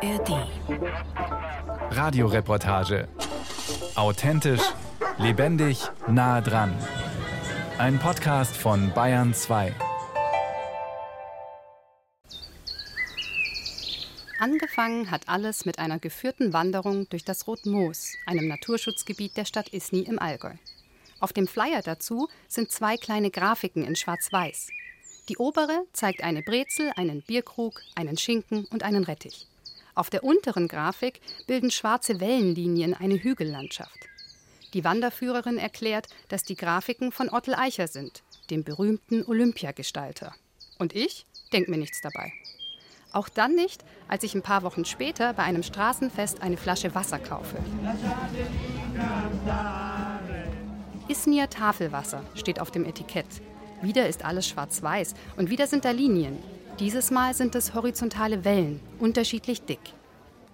ARD. Radioreportage. Authentisch, lebendig, nah dran. Ein Podcast von Bayern 2. Angefangen hat alles mit einer geführten Wanderung durch das Rotmoos, einem Naturschutzgebiet der Stadt Isny im Allgäu. Auf dem Flyer dazu sind zwei kleine Grafiken in Schwarz-Weiß. Die obere zeigt eine Brezel, einen Bierkrug, einen Schinken und einen Rettich. Auf der unteren Grafik bilden schwarze Wellenlinien eine Hügellandschaft. Die Wanderführerin erklärt, dass die Grafiken von Ottel Eicher sind, dem berühmten Olympiagestalter. Und ich denk mir nichts dabei. Auch dann nicht, als ich ein paar Wochen später bei einem Straßenfest eine Flasche Wasser kaufe. Isnia Tafelwasser steht auf dem Etikett. Wieder ist alles schwarz-weiß und wieder sind da Linien. Dieses Mal sind es horizontale Wellen, unterschiedlich dick.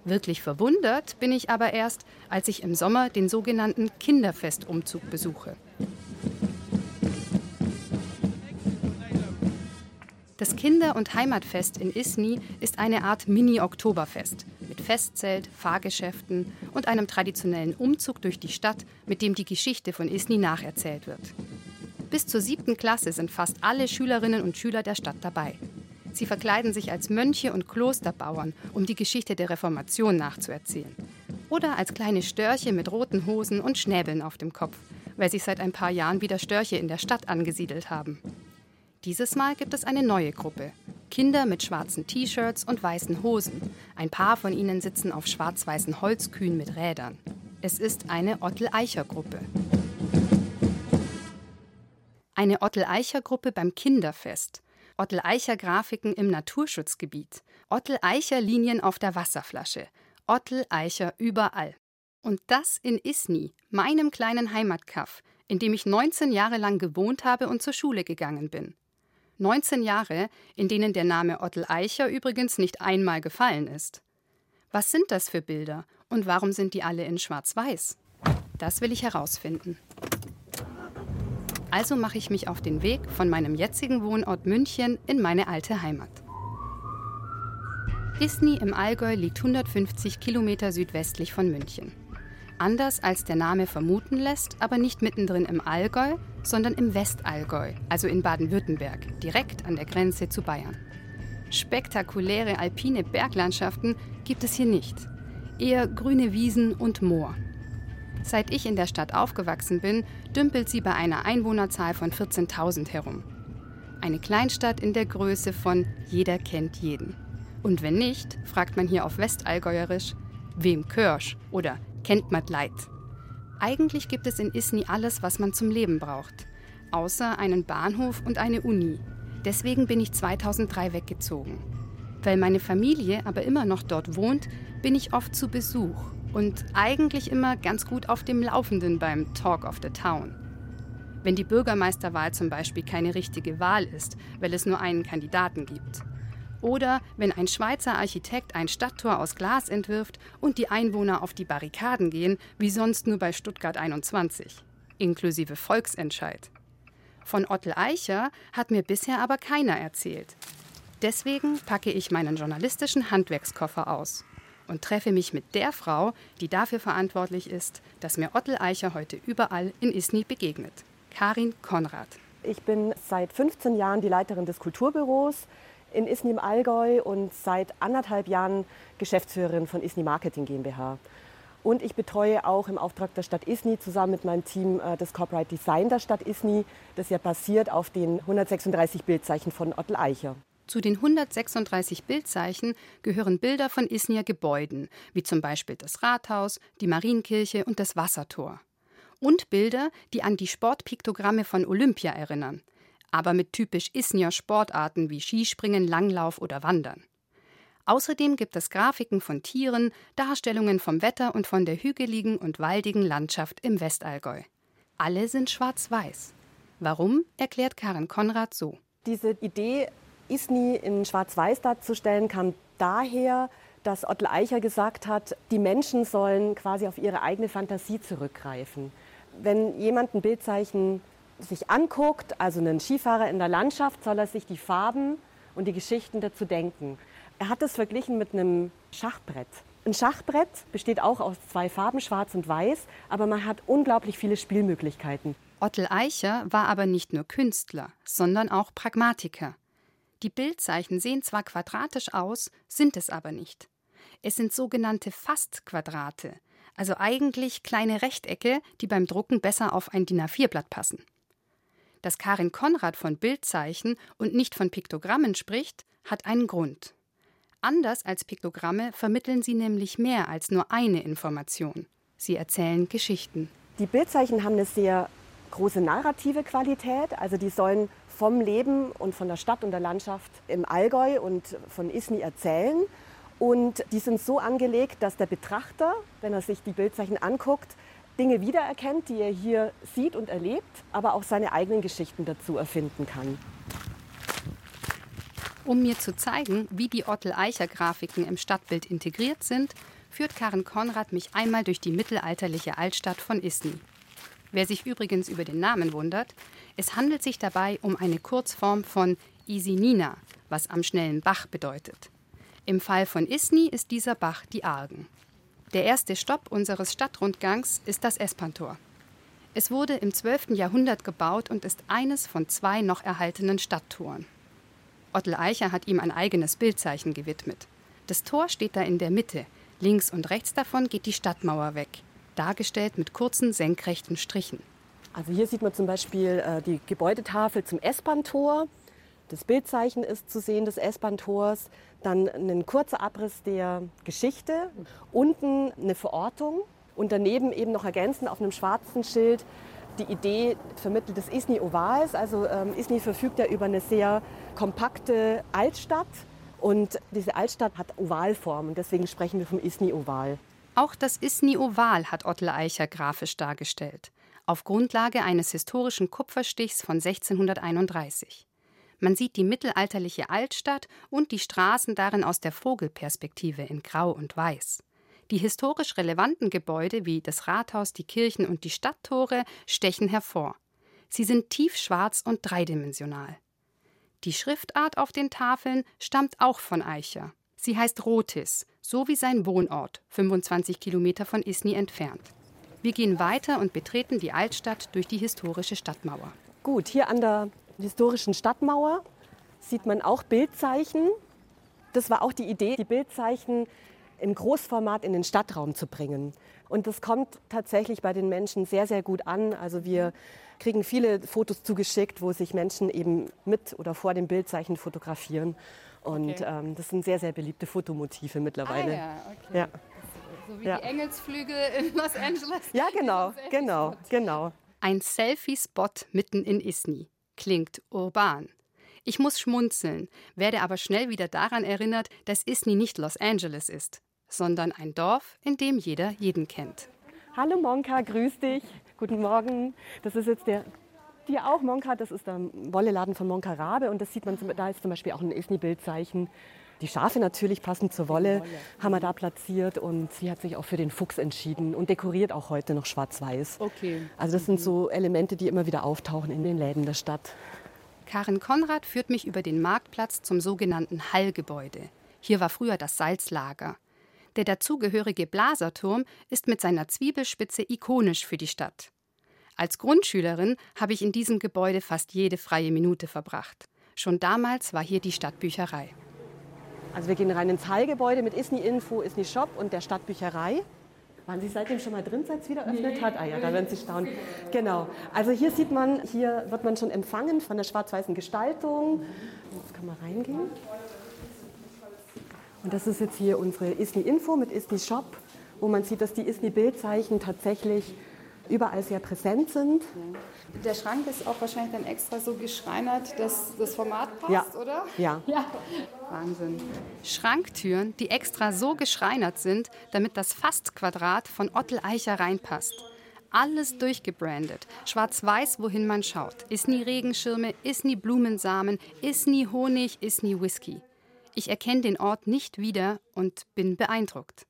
Wirklich verwundert bin ich aber erst, als ich im Sommer den sogenannten Kinderfestumzug besuche. Das Kinder- und Heimatfest in Isny ist eine Art Mini-Oktoberfest mit Festzelt, Fahrgeschäften und einem traditionellen Umzug durch die Stadt, mit dem die Geschichte von Isny nacherzählt wird. Bis zur siebten Klasse sind fast alle Schülerinnen und Schüler der Stadt dabei. Sie verkleiden sich als Mönche und Klosterbauern, um die Geschichte der Reformation nachzuerzählen. Oder als kleine Störche mit roten Hosen und Schnäbeln auf dem Kopf, weil sich seit ein paar Jahren wieder Störche in der Stadt angesiedelt haben. Dieses Mal gibt es eine neue Gruppe. Kinder mit schwarzen T-Shirts und weißen Hosen. Ein paar von ihnen sitzen auf schwarz-weißen Holzkühen mit Rädern. Es ist eine Ottel-Eicher-Gruppe. Eine Ottel-Eicher-Gruppe beim Kinderfest. Ottel-Eicher-Grafiken im Naturschutzgebiet. Ottel-Eicher-Linien auf der Wasserflasche. Ottel-Eicher überall. Und das in Isny, meinem kleinen Heimatkaff, in dem ich 19 Jahre lang gewohnt habe und zur Schule gegangen bin. 19 Jahre, in denen der Name Ottel Eicher übrigens nicht einmal gefallen ist. Was sind das für Bilder und warum sind die alle in Schwarz-Weiß? Das will ich herausfinden. Also mache ich mich auf den Weg von meinem jetzigen Wohnort München in meine alte Heimat. Isny im Allgäu liegt 150 Kilometer südwestlich von München. Anders als der Name vermuten lässt, aber nicht mittendrin im Allgäu, sondern im Westallgäu, also in Baden-Württemberg, direkt an der Grenze zu Bayern. Spektakuläre alpine Berglandschaften gibt es hier nicht. Eher grüne Wiesen und Moor. Seit ich in der Stadt aufgewachsen bin, dümpelt sie bei einer Einwohnerzahl von 14.000 herum. Eine Kleinstadt in der Größe von jeder kennt jeden. Und wenn nicht, fragt man hier auf Westallgäuerisch, wem Körsch oder kennt man Leid. Eigentlich gibt es in Isny alles, was man zum Leben braucht, außer einen Bahnhof und eine Uni. Deswegen bin ich 2003 weggezogen. Weil meine Familie aber immer noch dort wohnt, bin ich oft zu Besuch und eigentlich immer ganz gut auf dem Laufenden beim Talk of the Town. Wenn die Bürgermeisterwahl zum Beispiel keine richtige Wahl ist, weil es nur einen Kandidaten gibt. Oder wenn ein Schweizer Architekt ein Stadttor aus Glas entwirft und die Einwohner auf die Barrikaden gehen, wie sonst nur bei Stuttgart 21. Inklusive Volksentscheid. Von Ottel Eicher hat mir bisher aber keiner erzählt. Deswegen packe ich meinen journalistischen Handwerkskoffer aus und treffe mich mit der Frau, die dafür verantwortlich ist, dass mir Ottel Eicher heute überall in Isny begegnet. Karin Konrad. Ich bin seit 15 Jahren die Leiterin des Kulturbüros in Isny im Allgäu und seit anderthalb Jahren Geschäftsführerin von Isny Marketing GmbH. Und ich betreue auch im Auftrag der Stadt Isny zusammen mit meinem Team äh, das Corporate Design der Stadt Isny, das ja basiert auf den 136 Bildzeichen von Ottel Eicher. Zu den 136 Bildzeichen gehören Bilder von Isnier Gebäuden, wie zum Beispiel das Rathaus, die Marienkirche und das Wassertor. Und Bilder, die an die Sportpiktogramme von Olympia erinnern, aber mit typisch Isnier Sportarten wie Skispringen, Langlauf oder Wandern. Außerdem gibt es Grafiken von Tieren, Darstellungen vom Wetter und von der hügeligen und waldigen Landschaft im Westallgäu. Alle sind schwarz-weiß. Warum, erklärt Karen Konrad so. Diese Idee, Isni in schwarz-weiß darzustellen, kam daher, dass Ottel Eicher gesagt hat, die Menschen sollen quasi auf ihre eigene Fantasie zurückgreifen. Wenn jemand ein Bildzeichen sich anguckt, also einen Skifahrer in der Landschaft, soll er sich die Farben und die Geschichten dazu denken. Er hat es verglichen mit einem Schachbrett. Ein Schachbrett besteht auch aus zwei Farben, schwarz und weiß, aber man hat unglaublich viele Spielmöglichkeiten. Ottel Eicher war aber nicht nur Künstler, sondern auch Pragmatiker. Die Bildzeichen sehen zwar quadratisch aus, sind es aber nicht. Es sind sogenannte Fastquadrate, also eigentlich kleine Rechtecke, die beim Drucken besser auf ein DIN A4-Blatt passen. Dass Karin Konrad von Bildzeichen und nicht von Piktogrammen spricht, hat einen Grund. Anders als Piktogramme vermitteln sie nämlich mehr als nur eine Information. Sie erzählen Geschichten. Die Bildzeichen haben eine sehr große narrative Qualität. Also die sollen vom Leben und von der Stadt und der Landschaft im Allgäu und von Isny erzählen. Und die sind so angelegt, dass der Betrachter, wenn er sich die Bildzeichen anguckt, Dinge wiedererkennt, die er hier sieht und erlebt, aber auch seine eigenen Geschichten dazu erfinden kann. Um mir zu zeigen, wie die Ottel-Eicher-Grafiken im Stadtbild integriert sind, führt Karen Konrad mich einmal durch die mittelalterliche Altstadt von Isny. Wer sich übrigens über den Namen wundert, es handelt sich dabei um eine Kurzform von Isinina, was am schnellen Bach bedeutet. Im Fall von Isny ist dieser Bach die Argen. Der erste Stopp unseres Stadtrundgangs ist das Espantor. Es wurde im 12. Jahrhundert gebaut und ist eines von zwei noch erhaltenen Stadttoren. Ottel Eicher hat ihm ein eigenes Bildzeichen gewidmet. Das Tor steht da in der Mitte. Links und rechts davon geht die Stadtmauer weg, dargestellt mit kurzen senkrechten Strichen. Also hier sieht man zum Beispiel äh, die Gebäudetafel zum S-Bahn-Tor. Das Bildzeichen ist zu sehen des S-Bahn-Tors. Dann ein kurzer Abriss der Geschichte. Unten eine Verortung. Und daneben eben noch ergänzend auf einem schwarzen Schild die Idee vermittelt des Isny Ovals. Also ähm, Isny verfügt ja über eine sehr kompakte Altstadt und diese Altstadt hat Ovalform und deswegen sprechen wir vom Isny Oval. Auch das Isny Oval hat Ottel Eicher grafisch dargestellt, auf Grundlage eines historischen Kupferstichs von 1631. Man sieht die mittelalterliche Altstadt und die Straßen darin aus der Vogelperspektive in Grau und Weiß. Die historisch relevanten Gebäude wie das Rathaus, die Kirchen und die Stadttore stechen hervor. Sie sind tiefschwarz und dreidimensional. Die Schriftart auf den Tafeln stammt auch von Eicher. Sie heißt Rotis, so wie sein Wohnort, 25 Kilometer von Isny entfernt. Wir gehen weiter und betreten die Altstadt durch die historische Stadtmauer. Gut, hier an der historischen Stadtmauer sieht man auch Bildzeichen. Das war auch die Idee, die Bildzeichen im Großformat in den Stadtraum zu bringen. Und das kommt tatsächlich bei den Menschen sehr, sehr gut an. Also wir kriegen viele Fotos zugeschickt, wo sich Menschen eben mit oder vor dem Bildzeichen fotografieren. Und okay. ähm, das sind sehr, sehr beliebte Fotomotive mittlerweile. Ah, ja, okay. ja. So wie ja. die Engelsflügel in Los Angeles. Ja, genau, genau, genau. Ein Selfie-Spot mitten in Isny. Klingt urban. Ich muss schmunzeln, werde aber schnell wieder daran erinnert, dass Isny nicht Los Angeles ist sondern ein Dorf, in dem jeder jeden kennt. Hallo Monka, grüß dich. Guten Morgen. Das ist jetzt der dir auch, Monka, das ist der Wolleladen von Monka Rabe und das sieht man, da ist zum Beispiel auch ein Isni-Bildzeichen. Die Schafe natürlich passend zur Wolle haben wir da platziert und sie hat sich auch für den Fuchs entschieden und dekoriert auch heute noch schwarz-weiß. Okay. Also das sind so Elemente, die immer wieder auftauchen in den Läden der Stadt. Karin Konrad führt mich über den Marktplatz zum sogenannten Hallgebäude. Hier war früher das Salzlager. Der dazugehörige Blaserturm ist mit seiner Zwiebelspitze ikonisch für die Stadt. Als Grundschülerin habe ich in diesem Gebäude fast jede freie Minute verbracht. Schon damals war hier die Stadtbücherei. Also wir gehen rein ins Hallgebäude mit Isni Info, Isni Shop und der Stadtbücherei. Waren Sie seitdem schon mal drin, seit es wieder öffnet nee. hat? Ah ja, da werden Sie staunen. Genau. Also hier sieht man, hier wird man schon empfangen von der schwarz-weißen Gestaltung. Jetzt kann man reingehen. Und das ist jetzt hier unsere ISNI Info mit ISNI Shop, wo man sieht, dass die ISNI Bildzeichen tatsächlich überall sehr präsent sind. Der Schrank ist auch wahrscheinlich dann extra so geschreinert, dass das Format passt, ja. oder? Ja. ja. Wahnsinn. Schranktüren, die extra so geschreinert sind, damit das Fastquadrat von Ottel Eicher reinpasst. Alles durchgebrandet. Schwarz-Weiß, wohin man schaut. Ist nie Regenschirme, ist nie Blumensamen, ist nie Honig, ist nie Whisky. Ich erkenne den Ort nicht wieder und bin beeindruckt.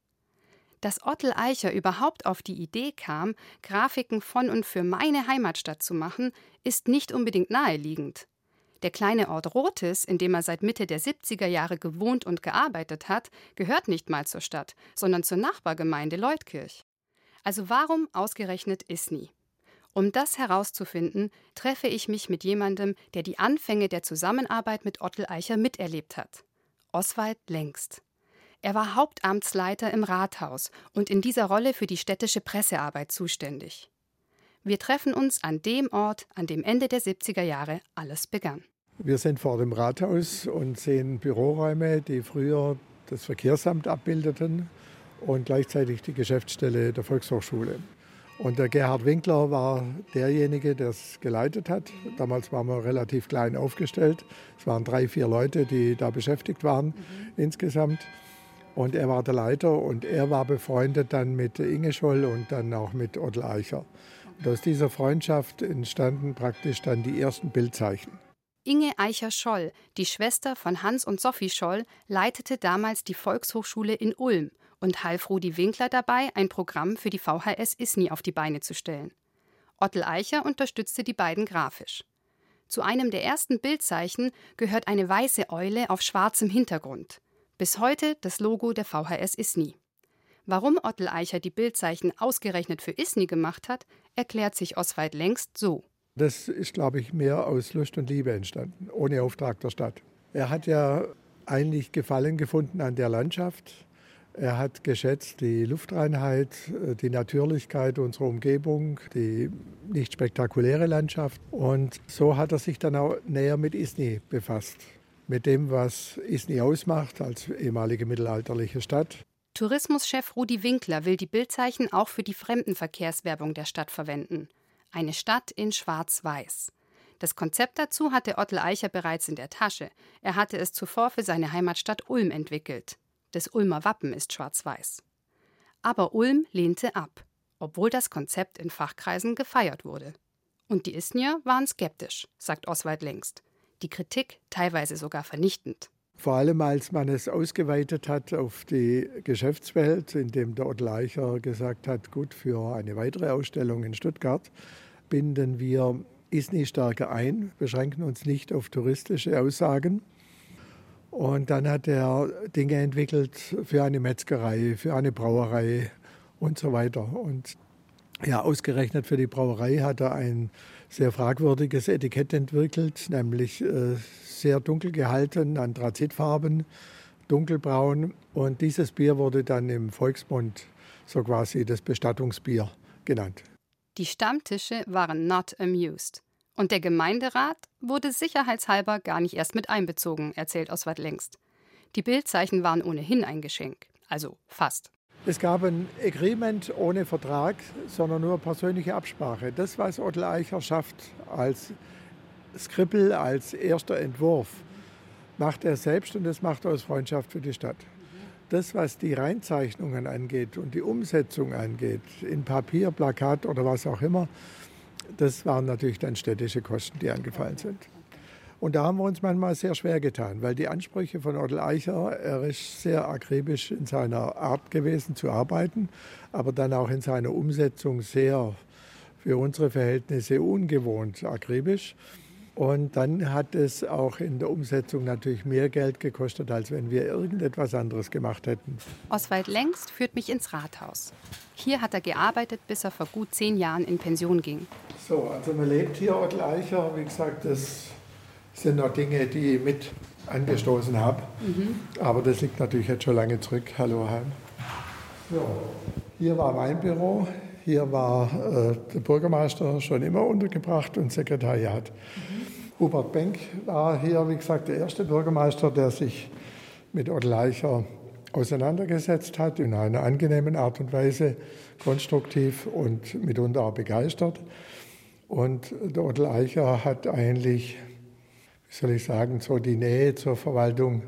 Dass Ottel Eicher überhaupt auf die Idee kam, Grafiken von und für meine Heimatstadt zu machen, ist nicht unbedingt naheliegend. Der kleine Ort Rothes, in dem er seit Mitte der 70er Jahre gewohnt und gearbeitet hat, gehört nicht mal zur Stadt, sondern zur Nachbargemeinde Leutkirch. Also warum ausgerechnet Isny? Um das herauszufinden, treffe ich mich mit jemandem, der die Anfänge der Zusammenarbeit mit Ottel Eicher miterlebt hat. Oswald Längst. Er war Hauptamtsleiter im Rathaus und in dieser Rolle für die städtische Pressearbeit zuständig. Wir treffen uns an dem Ort, an dem Ende der 70er Jahre alles begann. Wir sind vor dem Rathaus und sehen Büroräume, die früher das Verkehrsamt abbildeten und gleichzeitig die Geschäftsstelle der Volkshochschule. Und der Gerhard Winkler war derjenige, der es geleitet hat. Damals waren wir relativ klein aufgestellt. Es waren drei, vier Leute, die da beschäftigt waren mhm. insgesamt. Und er war der Leiter und er war befreundet dann mit Inge Scholl und dann auch mit Otto Eicher. Und aus dieser Freundschaft entstanden praktisch dann die ersten Bildzeichen. Inge Eicher-Scholl, die Schwester von Hans und Sophie Scholl, leitete damals die Volkshochschule in Ulm und half Rudi Winkler dabei, ein Programm für die VHS ISNI auf die Beine zu stellen. Ottel Eicher unterstützte die beiden grafisch. Zu einem der ersten Bildzeichen gehört eine weiße Eule auf schwarzem Hintergrund. Bis heute das Logo der VHS ISNI. Warum Ottel Eicher die Bildzeichen ausgerechnet für ISNI gemacht hat, erklärt sich Oswald längst so. Das ist, glaube ich, mehr aus Lust und Liebe entstanden, ohne Auftrag der Stadt. Er hat ja eigentlich Gefallen gefunden an der Landschaft. Er hat geschätzt die Luftreinheit, die Natürlichkeit unserer Umgebung, die nicht spektakuläre Landschaft. Und so hat er sich dann auch näher mit Isny befasst mit dem, was Isny ausmacht als ehemalige mittelalterliche Stadt. Tourismuschef Rudi Winkler will die Bildzeichen auch für die Fremdenverkehrswerbung der Stadt verwenden. Eine Stadt in Schwarz-Weiß. Das Konzept dazu hatte Ottel Eicher bereits in der Tasche. Er hatte es zuvor für seine Heimatstadt Ulm entwickelt. Das Ulmer Wappen ist schwarz-weiß. Aber Ulm lehnte ab, obwohl das Konzept in Fachkreisen gefeiert wurde. Und die Isnier waren skeptisch, sagt Oswald längst die Kritik teilweise sogar vernichtend. Vor allem als man es ausgeweitet hat auf die Geschäftswelt, indem der Ott Leicher gesagt hat, gut, für eine weitere Ausstellung in Stuttgart binden wir ISNI stärker ein, beschränken uns nicht auf touristische Aussagen. Und dann hat er Dinge entwickelt für eine Metzgerei, für eine Brauerei und so weiter. Und ja, ausgerechnet für die Brauerei hat er ein sehr fragwürdiges Etikett entwickelt, nämlich äh, sehr dunkel gehalten, Anthrazitfarben, dunkelbraun. Und dieses Bier wurde dann im Volksmund so quasi das Bestattungsbier genannt. Die Stammtische waren not amused. Und der Gemeinderat wurde sicherheitshalber gar nicht erst mit einbezogen, erzählt Oswald längst. Die Bildzeichen waren ohnehin ein Geschenk. Also fast. Es gab ein Agreement ohne Vertrag, sondern nur persönliche Absprache. Das, was Otto Eicher schafft als Skrippel, als erster Entwurf, macht er selbst und das macht er aus Freundschaft für die Stadt. Das, was die Reinzeichnungen angeht und die Umsetzung angeht, in Papier, Plakat oder was auch immer, das waren natürlich dann städtische Kosten, die angefallen sind. Und da haben wir uns manchmal sehr schwer getan, weil die Ansprüche von Otto Eicher, er ist sehr akribisch in seiner Art gewesen zu arbeiten, aber dann auch in seiner Umsetzung sehr für unsere Verhältnisse ungewohnt akribisch. Und dann hat es auch in der Umsetzung natürlich mehr Geld gekostet, als wenn wir irgendetwas anderes gemacht hätten. Oswald Längst führt mich ins Rathaus. Hier hat er gearbeitet, bis er vor gut zehn Jahren in Pension ging. So, also man lebt hier, Otto Eicher, wie gesagt, das sind noch Dinge, die ich mit angestoßen habe. Mhm. Aber das liegt natürlich jetzt schon lange zurück. Hallo Heim. So, hier war mein Büro. Hier war äh, der Bürgermeister schon immer untergebracht und Sekretariat. Mhm. Hubert Benck war hier, wie gesagt, der erste Bürgermeister, der sich mit Otto Leicher auseinandergesetzt hat, in einer angenehmen Art und Weise, konstruktiv und mitunter auch begeistert. Und der Otto Eicher hat eigentlich soll ich sagen, so die Nähe zur Verwaltung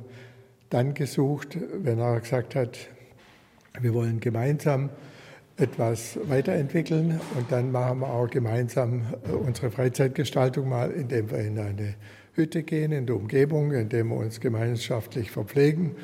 dann gesucht, wenn er gesagt hat, wir wollen gemeinsam etwas weiterentwickeln und dann machen wir auch gemeinsam äh, unsere Freizeitgestaltung mal, indem wir in eine Hütte gehen, in der Umgebung, indem wir uns gemeinschaftlich verpflegen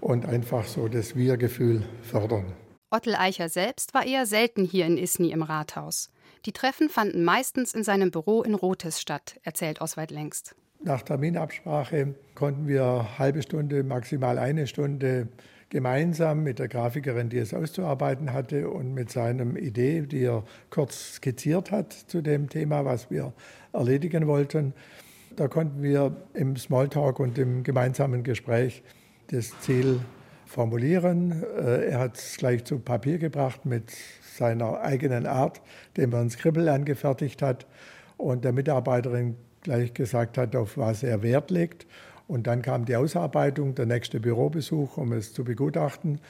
und einfach so das Wir-Gefühl fördern. Ottel Eicher selbst war eher selten hier in Isny im Rathaus. Die Treffen fanden meistens in seinem Büro in Rothes statt, erzählt Oswald längst. Nach Terminabsprache konnten wir halbe Stunde, maximal eine Stunde gemeinsam mit der Grafikerin, die es auszuarbeiten hatte und mit seinem Idee, die er kurz skizziert hat zu dem Thema, was wir erledigen wollten. Da konnten wir im Smalltalk und im gemeinsamen Gespräch das Ziel formulieren. Äh, er hat es gleich zu Papier gebracht mit seiner eigenen Art, dem er ein Skribbel angefertigt hat und der Mitarbeiterin gleich gesagt hat, auf was er Wert legt. Und dann kam die Ausarbeitung, der nächste Bürobesuch, um es zu begutachten.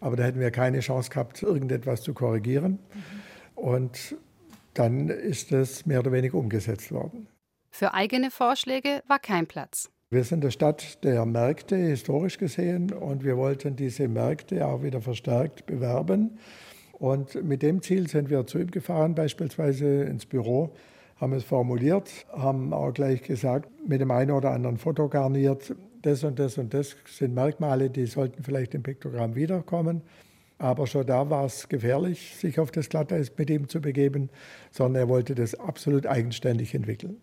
Aber da hätten wir keine Chance gehabt, irgendetwas zu korrigieren. Mhm. Und dann ist es mehr oder weniger umgesetzt worden. Für eigene Vorschläge war kein Platz. Wir sind eine Stadt der Märkte historisch gesehen und wir wollten diese Märkte auch wieder verstärkt bewerben. Und mit dem Ziel sind wir zu ihm gefahren, beispielsweise ins Büro haben es formuliert, haben auch gleich gesagt, mit dem einen oder anderen Foto garniert, das und das und das sind Merkmale, die sollten vielleicht im Piktogramm wiederkommen. Aber schon da war es gefährlich, sich auf das Glatteis mit ihm zu begeben, sondern er wollte das absolut eigenständig entwickeln.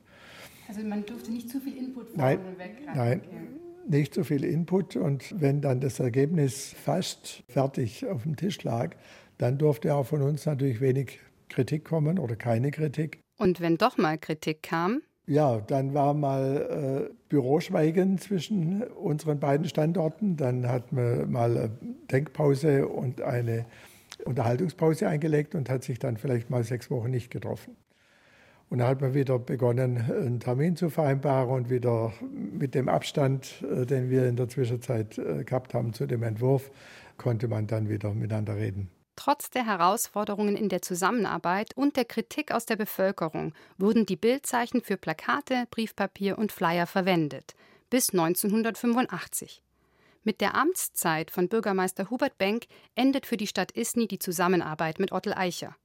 Also man durfte nicht zu viel Input nein, weg. Nein, nicht zu viel Input. Und wenn dann das Ergebnis fast fertig auf dem Tisch lag, dann durfte auch von uns natürlich wenig Kritik kommen oder keine Kritik. Und wenn doch mal Kritik kam? Ja, dann war mal äh, Büroschweigen zwischen unseren beiden Standorten. Dann hat man mal eine Denkpause und eine Unterhaltungspause eingelegt und hat sich dann vielleicht mal sechs Wochen nicht getroffen. Und dann hat man wieder begonnen, einen Termin zu vereinbaren und wieder mit dem Abstand, äh, den wir in der Zwischenzeit äh, gehabt haben zu dem Entwurf, konnte man dann wieder miteinander reden. Trotz der Herausforderungen in der Zusammenarbeit und der Kritik aus der Bevölkerung wurden die Bildzeichen für Plakate, Briefpapier und Flyer verwendet, bis 1985. Mit der Amtszeit von Bürgermeister Hubert Benck endet für die Stadt Isny die Zusammenarbeit mit Ottel Eicher.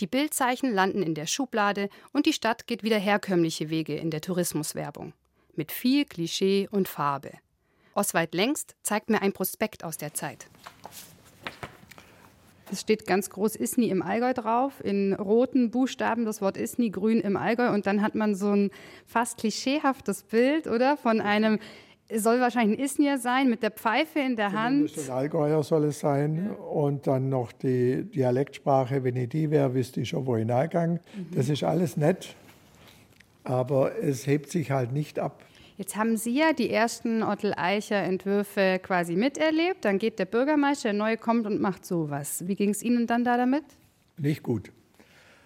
Die Bildzeichen landen in der Schublade und die Stadt geht wieder herkömmliche Wege in der Tourismuswerbung. Mit viel Klischee und Farbe. Oswald Längst zeigt mir ein Prospekt aus der Zeit. Es steht ganz groß Isni im Allgäu drauf, in roten Buchstaben das Wort Isni, grün im Allgäu. Und dann hat man so ein fast klischeehaftes Bild, oder? Von einem, soll wahrscheinlich ein Isnier sein, mit der Pfeife in der Hand. Ein Allgäuer soll es sein. Und dann noch die Dialektsprache, wenn ich die wäre, wüsste ich schon, wo ich nachgang. Mhm. Das ist alles nett, aber es hebt sich halt nicht ab. Jetzt haben Sie ja die ersten Ottel-Eicher-Entwürfe quasi miterlebt. Dann geht der Bürgermeister, der neue kommt und macht sowas. Wie ging es Ihnen dann da damit? Nicht gut.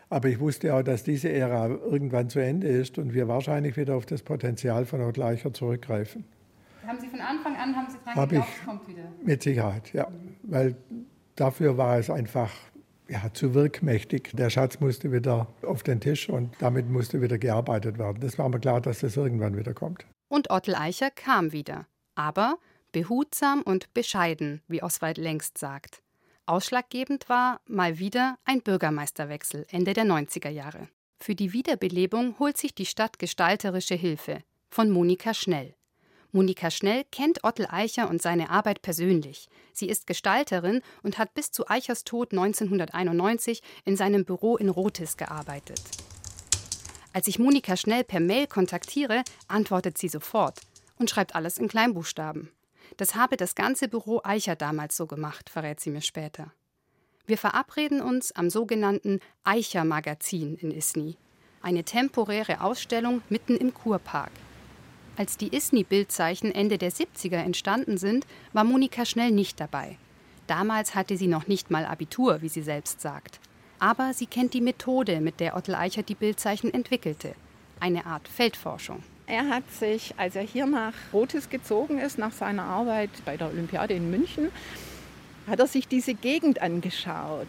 Aber ich wusste auch, dass diese Ära irgendwann zu Ende ist und wir wahrscheinlich wieder auf das Potenzial von Ottel-Eicher zurückgreifen. Haben Sie von Anfang an haben Sie dran Hab geglaubt, es kommt wieder? Mit Sicherheit, ja. Weil dafür war es einfach ja, zu wirkmächtig. Der Schatz musste wieder auf den Tisch und damit musste wieder gearbeitet werden. Das war mir klar, dass das irgendwann wieder kommt. Und Ottel Eicher kam wieder. Aber behutsam und bescheiden, wie Oswald längst sagt. Ausschlaggebend war mal wieder ein Bürgermeisterwechsel Ende der 90er Jahre. Für die Wiederbelebung holt sich die Stadt gestalterische Hilfe von Monika Schnell. Monika Schnell kennt Ottel Eicher und seine Arbeit persönlich. Sie ist Gestalterin und hat bis zu Eichers Tod 1991 in seinem Büro in Rotis gearbeitet. Als ich Monika schnell per Mail kontaktiere, antwortet sie sofort und schreibt alles in Kleinbuchstaben. Das habe das ganze Büro Eicher damals so gemacht, verrät sie mir später. Wir verabreden uns am sogenannten Eicher Magazin in Isny, eine temporäre Ausstellung mitten im Kurpark. Als die Isny-Bildzeichen Ende der 70er entstanden sind, war Monika schnell nicht dabei. Damals hatte sie noch nicht mal Abitur, wie sie selbst sagt. Aber sie kennt die Methode, mit der Ottel Eichert die Bildzeichen entwickelte. Eine Art Feldforschung. Er hat sich, als er hier nach Rotes gezogen ist, nach seiner Arbeit bei der Olympiade in München, hat er sich diese Gegend angeschaut.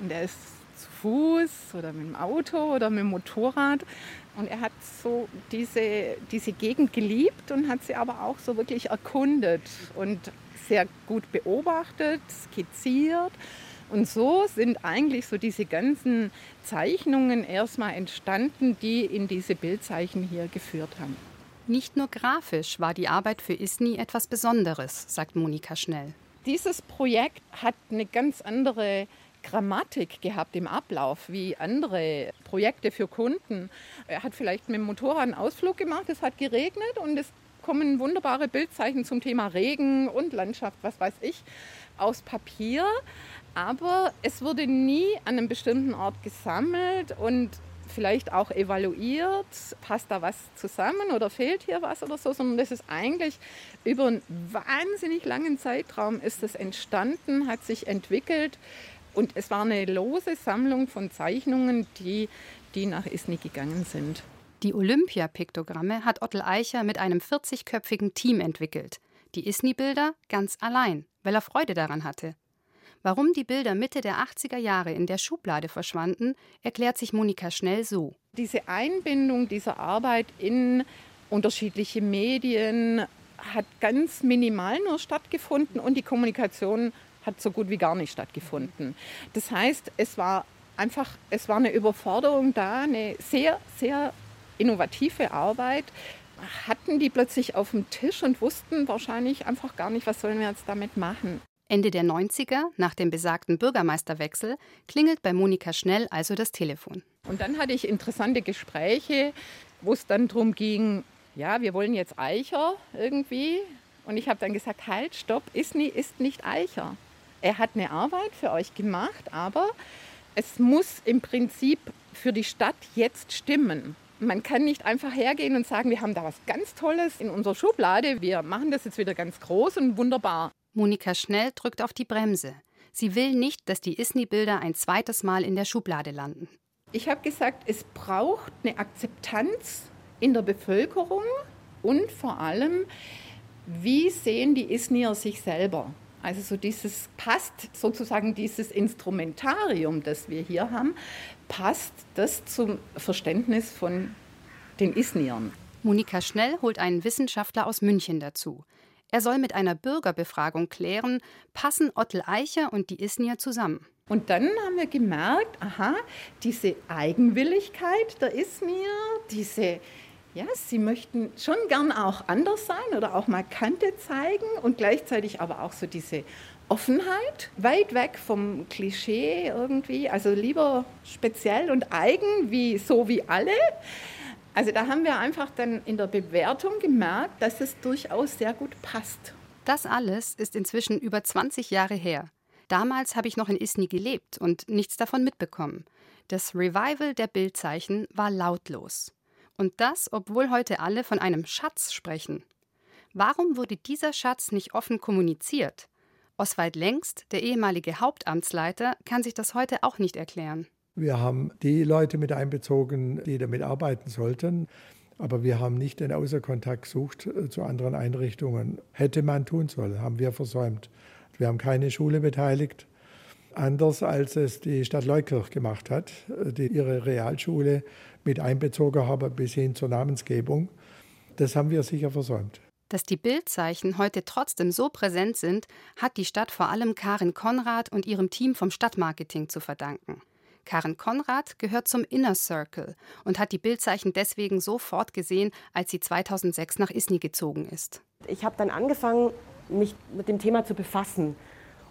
Und er ist zu Fuß oder mit dem Auto oder mit dem Motorrad. Und er hat so diese, diese Gegend geliebt und hat sie aber auch so wirklich erkundet und sehr gut beobachtet, skizziert und so sind eigentlich so diese ganzen Zeichnungen erstmal entstanden, die in diese Bildzeichen hier geführt haben. Nicht nur grafisch war die Arbeit für ISNI etwas Besonderes, sagt Monika Schnell. Dieses Projekt hat eine ganz andere Grammatik gehabt im Ablauf wie andere Projekte für Kunden. Er hat vielleicht mit dem Motorrad einen Ausflug gemacht, es hat geregnet und es kommen wunderbare Bildzeichen zum Thema Regen und Landschaft, was weiß ich, aus Papier. Aber es wurde nie an einem bestimmten Ort gesammelt und vielleicht auch evaluiert, passt da was zusammen oder fehlt hier was oder so, sondern das ist eigentlich über einen wahnsinnig langen Zeitraum ist es entstanden, hat sich entwickelt und es war eine lose Sammlung von Zeichnungen, die, die nach Isny gegangen sind. Die Olympia-Piktogramme hat Ottel Eicher mit einem 40-köpfigen Team entwickelt. Die Isny-Bilder ganz allein, weil er Freude daran hatte. Warum die Bilder Mitte der 80er Jahre in der Schublade verschwanden, erklärt sich Monika Schnell so. Diese Einbindung dieser Arbeit in unterschiedliche Medien hat ganz minimal nur stattgefunden und die Kommunikation hat so gut wie gar nicht stattgefunden. Das heißt, es war einfach, es war eine Überforderung da, eine sehr, sehr innovative Arbeit. Hatten die plötzlich auf dem Tisch und wussten wahrscheinlich einfach gar nicht, was sollen wir jetzt damit machen. Ende der 90er, nach dem besagten Bürgermeisterwechsel, klingelt bei Monika Schnell also das Telefon. Und dann hatte ich interessante Gespräche, wo es dann darum ging, ja, wir wollen jetzt Eicher irgendwie. Und ich habe dann gesagt, halt, stopp, Isni ist nicht Eicher. Er hat eine Arbeit für euch gemacht, aber es muss im Prinzip für die Stadt jetzt stimmen. Man kann nicht einfach hergehen und sagen, wir haben da was ganz Tolles in unserer Schublade, wir machen das jetzt wieder ganz groß und wunderbar. Monika Schnell drückt auf die Bremse. Sie will nicht, dass die Isni-Bilder ein zweites Mal in der Schublade landen. Ich habe gesagt, es braucht eine Akzeptanz in der Bevölkerung und vor allem, wie sehen die Isnier sich selber? Also so dieses passt sozusagen dieses Instrumentarium, das wir hier haben, passt das zum Verständnis von den Isniern. Monika Schnell holt einen Wissenschaftler aus München dazu. Er soll mit einer Bürgerbefragung klären, passen Ottel Eicher und die Isnier zusammen. Und dann haben wir gemerkt, aha, diese Eigenwilligkeit der Isnier, diese, ja, sie möchten schon gern auch anders sein oder auch mal Kante zeigen und gleichzeitig aber auch so diese Offenheit, weit weg vom Klischee irgendwie, also lieber speziell und eigen, wie so wie alle. Also da haben wir einfach dann in der Bewertung gemerkt, dass es durchaus sehr gut passt. Das alles ist inzwischen über 20 Jahre her. Damals habe ich noch in Isny gelebt und nichts davon mitbekommen. Das Revival der Bildzeichen war lautlos. Und das, obwohl heute alle von einem Schatz sprechen. Warum wurde dieser Schatz nicht offen kommuniziert? Oswald Längst, der ehemalige Hauptamtsleiter, kann sich das heute auch nicht erklären. Wir haben die Leute mit einbezogen, die damit arbeiten sollten. Aber wir haben nicht den Außerkontakt gesucht äh, zu anderen Einrichtungen. Hätte man tun sollen, haben wir versäumt. Wir haben keine Schule beteiligt, anders als es die Stadt Leukirch gemacht hat, äh, die ihre Realschule mit einbezogen haben bis hin zur Namensgebung. Das haben wir sicher versäumt. Dass die Bildzeichen heute trotzdem so präsent sind, hat die Stadt vor allem Karin Konrad und ihrem Team vom Stadtmarketing zu verdanken. Karen Konrad gehört zum Inner Circle und hat die Bildzeichen deswegen sofort gesehen, als sie 2006 nach Isny gezogen ist. Ich habe dann angefangen, mich mit dem Thema zu befassen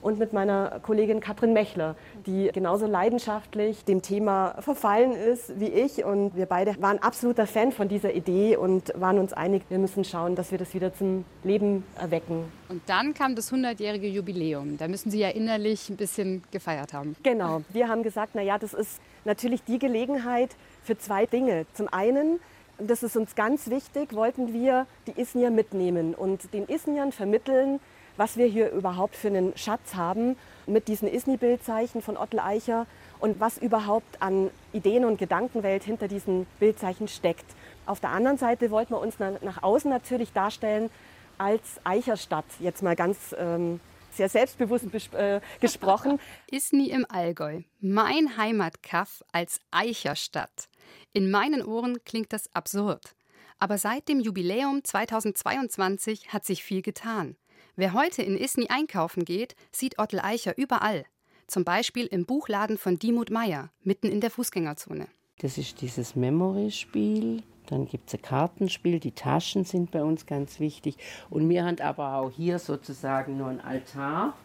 und mit meiner Kollegin Katrin Mechler, die genauso leidenschaftlich dem Thema verfallen ist wie ich. Und wir beide waren absoluter Fan von dieser Idee und waren uns einig, wir müssen schauen, dass wir das wieder zum Leben erwecken. Und dann kam das 100-jährige Jubiläum. Da müssen Sie ja innerlich ein bisschen gefeiert haben. Genau. Wir haben gesagt, na ja, das ist natürlich die Gelegenheit für zwei Dinge. Zum einen das ist uns ganz wichtig, wollten wir die Isnier mitnehmen und den Isniern vermitteln, was wir hier überhaupt für einen Schatz haben mit diesen Isni-Bildzeichen von Ottel Eicher und was überhaupt an Ideen und Gedankenwelt hinter diesen Bildzeichen steckt. Auf der anderen Seite wollten wir uns nach außen natürlich darstellen als Eicherstadt, jetzt mal ganz ähm, sehr selbstbewusst äh, gesprochen. Isni im Allgäu, mein Heimatkaff als Eicherstadt. In meinen Ohren klingt das absurd. Aber seit dem Jubiläum 2022 hat sich viel getan. Wer heute in Isny einkaufen geht, sieht Ottel Eicher überall. Zum Beispiel im Buchladen von Dimut Meyer, mitten in der Fußgängerzone. Das ist dieses Memory-Spiel. Dann gibt es ein Kartenspiel. Die Taschen sind bei uns ganz wichtig. Und wir haben aber auch hier sozusagen nur ein Altar.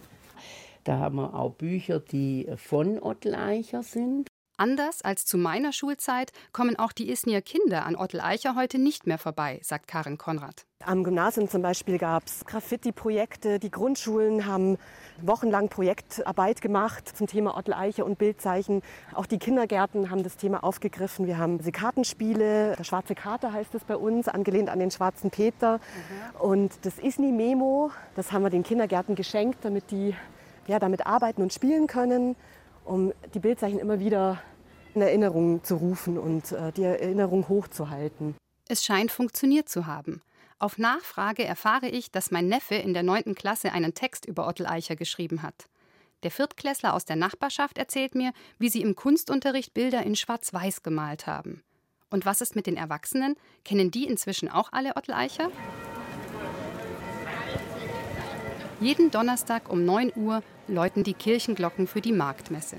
Da haben wir auch Bücher, die von Ottel Eicher sind. Anders als zu meiner Schulzeit kommen auch die Isnier Kinder an Ottel Eicher heute nicht mehr vorbei, sagt Karin Konrad. Am Gymnasium zum Beispiel gab es Graffiti-Projekte. Die Grundschulen haben wochenlang Projektarbeit gemacht zum Thema Ottel Eicher und Bildzeichen. Auch die Kindergärten haben das Thema aufgegriffen. Wir haben diese Kartenspiele. Der schwarze Kater heißt es bei uns, angelehnt an den schwarzen Peter. Mhm. Und das Isni-Memo, das haben wir den Kindergärten geschenkt, damit die ja, damit arbeiten und spielen können um die Bildzeichen immer wieder in Erinnerung zu rufen und äh, die Erinnerung hochzuhalten. Es scheint funktioniert zu haben. Auf Nachfrage erfahre ich, dass mein Neffe in der 9. Klasse einen Text über Ottel Eicher geschrieben hat. Der Viertklässler aus der Nachbarschaft erzählt mir, wie sie im Kunstunterricht Bilder in Schwarz-Weiß gemalt haben. Und was ist mit den Erwachsenen? Kennen die inzwischen auch alle Ottel Eicher? Jeden Donnerstag um 9 Uhr läuten die Kirchenglocken für die Marktmesse.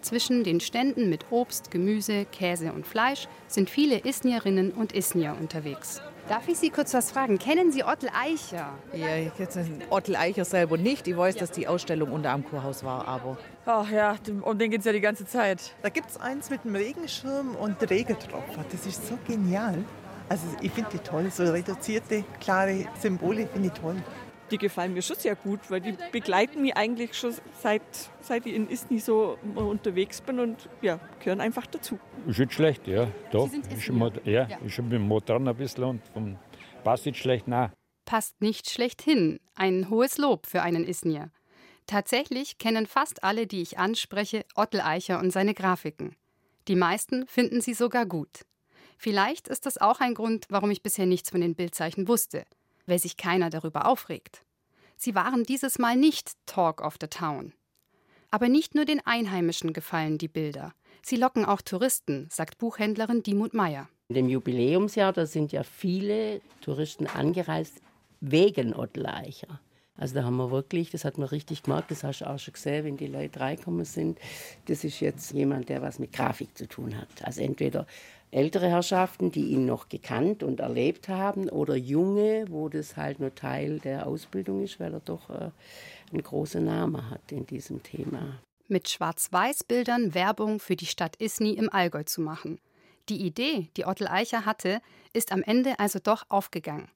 Zwischen den Ständen mit Obst, Gemüse, Käse und Fleisch sind viele Isnierinnen und Isnier unterwegs. Darf ich Sie kurz was fragen? Kennen Sie Ottel Eicher? Ja, ich kenne Ottel Eicher selber nicht. Ich weiß, dass die Ausstellung unter am Kurhaus war, aber. Ach ja, um den geht es ja die ganze Zeit. Da gibt es eins mit dem Regenschirm und Regentropfer. Das ist so genial. Also ich finde die toll. So reduzierte, klare Symbole finde ich toll die gefallen mir schon sehr gut, weil die begleiten mich eigentlich schon seit, seit ich in Isni so unterwegs bin und ja, gehören einfach dazu. Ist nicht schlecht, ja. Doch. Ist immer, ja, ja. Ist schon mit dem Motor ein bisschen und vom passt nicht schlecht nach. Passt nicht schlecht hin. Ein hohes Lob für einen Isnier. Tatsächlich kennen fast alle, die ich anspreche, Ottel Eicher und seine Grafiken. Die meisten finden sie sogar gut. Vielleicht ist das auch ein Grund, warum ich bisher nichts von den Bildzeichen wusste – weil sich keiner darüber aufregt. Sie waren dieses Mal nicht Talk of the Town. Aber nicht nur den Einheimischen gefallen die Bilder. Sie locken auch Touristen, sagt Buchhändlerin Dimut Meyer. In dem Jubiläumsjahr, da sind ja viele Touristen angereist wegen Ottleicher. Also da haben wir wirklich, das hat man richtig gemerkt, das hast du auch schon gesehen, wenn die Leute reinkommen sind. Das ist jetzt jemand, der was mit Grafik zu tun hat. Also entweder ältere Herrschaften, die ihn noch gekannt und erlebt haben, oder junge, wo das halt nur Teil der Ausbildung ist, weil er doch äh, einen großen Namen hat in diesem Thema. Mit Schwarz-Weiß-Bildern Werbung für die Stadt Isny im Allgäu zu machen. Die Idee, die Ottel Eicher hatte, ist am Ende also doch aufgegangen.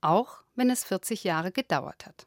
Auch wenn es 40 Jahre gedauert hat.